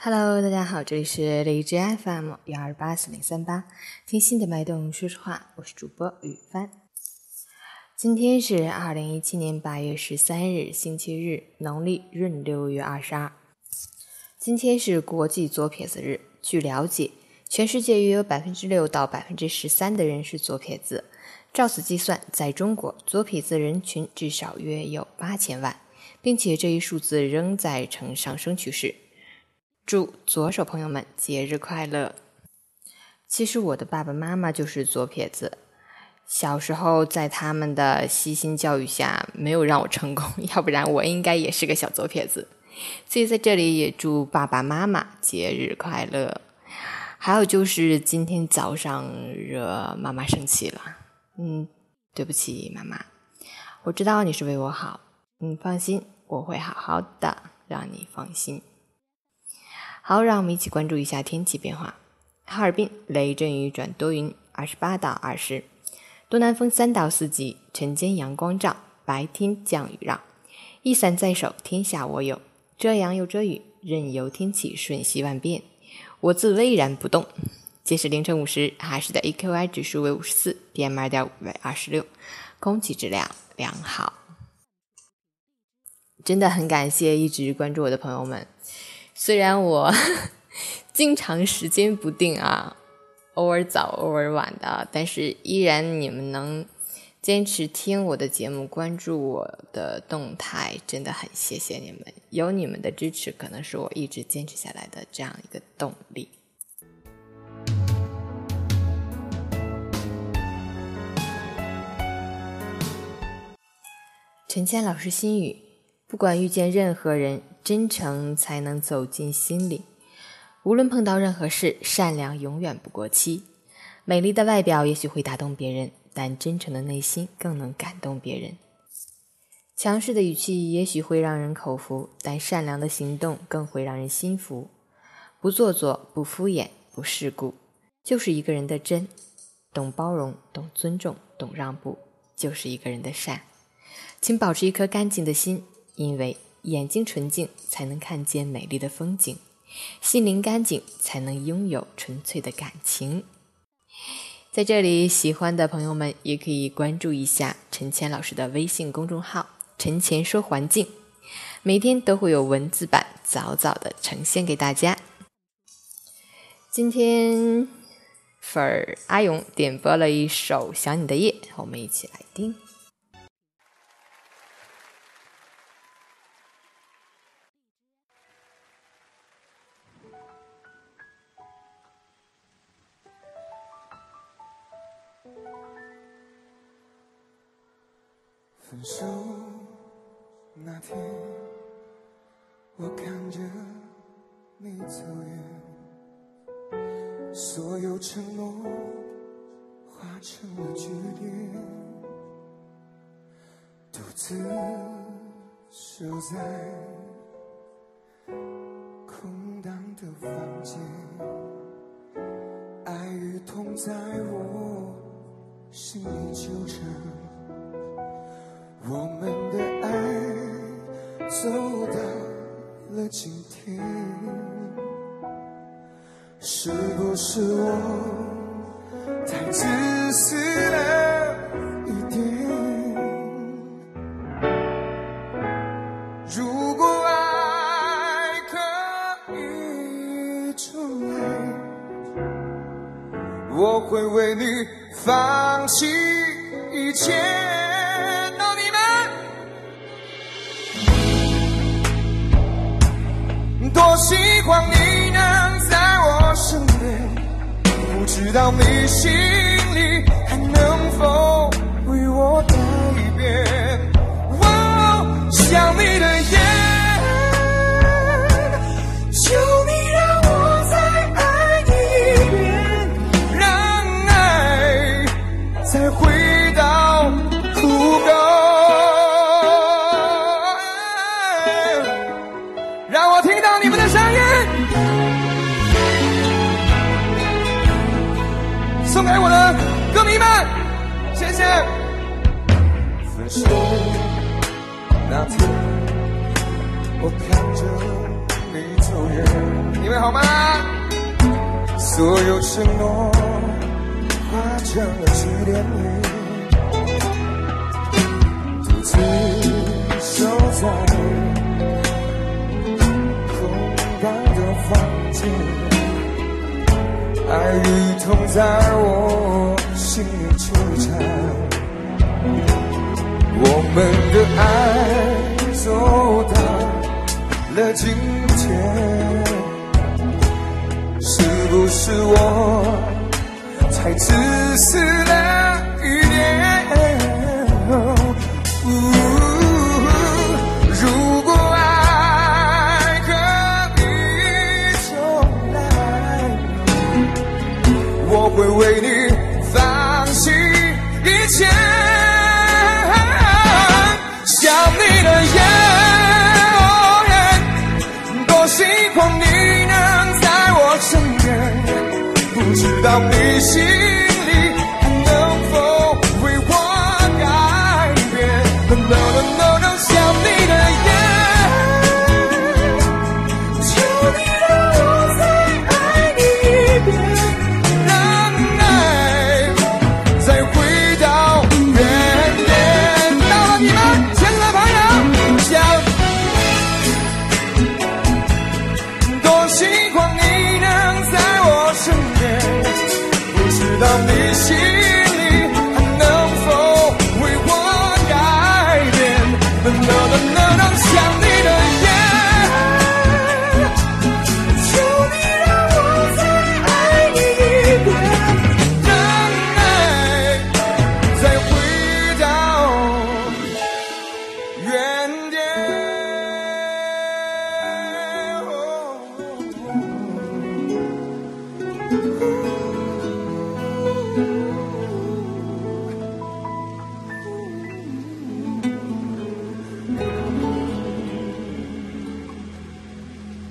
Hello，大家好，这里是荔枝 FM 幺二八四零三八，听心的脉动说实话，我是主播雨帆。今天是二零一七年八月十三日，星期日，农历闰六月二十二。今天是国际左撇子日。据了解，全世界约有百分之六到百分之十三的人是左撇子。照此计算，在中国，左撇子人群至少约有八千万，并且这一数字仍在呈上升趋势。祝左手朋友们节日快乐！其实我的爸爸妈妈就是左撇子，小时候在他们的悉心教育下，没有让我成功，要不然我应该也是个小左撇子。所以在这里也祝爸爸妈妈节日快乐。还有就是今天早上惹妈妈生气了，嗯，对不起妈妈，我知道你是为我好，你放心，我会好好的，让你放心。好，让我们一起关注一下天气变化。哈尔滨雷阵雨转多云，二十八到二十，东南风三到四级，晨间阳光照，白天降雨让，一伞在手，天下我有。遮阳又遮雨，任由天气瞬息万变，我自巍然不动。截止凌晨五时，哈市的 AQI 指数为五十四，PM 二点五为二十六，空气质量良好。真的很感谢一直关注我的朋友们。虽然我 经常时间不定啊，偶尔早偶尔晚的，但是依然你们能坚持听我的节目，关注我的动态，真的很谢谢你们。有你们的支持，可能是我一直坚持下来的这样一个动力。陈谦老师心语：不管遇见任何人。真诚才能走进心里。无论碰到任何事，善良永远不过期。美丽的外表也许会打动别人，但真诚的内心更能感动别人。强势的语气也许会让人口服，但善良的行动更会让人心服。不做作，不敷衍，不世故，就是一个人的真。懂包容，懂尊重，懂让步，就是一个人的善。请保持一颗干净的心，因为。眼睛纯净，才能看见美丽的风景；心灵干净，才能拥有纯粹的感情。在这里，喜欢的朋友们也可以关注一下陈谦老师的微信公众号“陈谦说环境”，每天都会有文字版早早的呈现给大家。今天粉儿阿勇点播了一首《想你的夜》，我们一起来听。分手那天，我看着你走远，所有承诺化成了句点，独自守在空荡的房间，爱与痛在我心里纠缠。我们的爱走到了今天，是不是我太自私了一点？如果爱可以重来，我会为你放弃一切。多希望你能在我身边，不知道你心里还能否为我改变。我想你的送给我的歌迷们，谢谢。分手那天，我看着你走远。你们好吗？所有承诺化成了句点，独自在我心里纠缠，我们的爱走到了今天。是不是我太自私了？Attention. 到你心里，还能否为我改变？啦啦啦啦，想你的夜，求你让我再爱你一遍，让爱再回到原点。Oh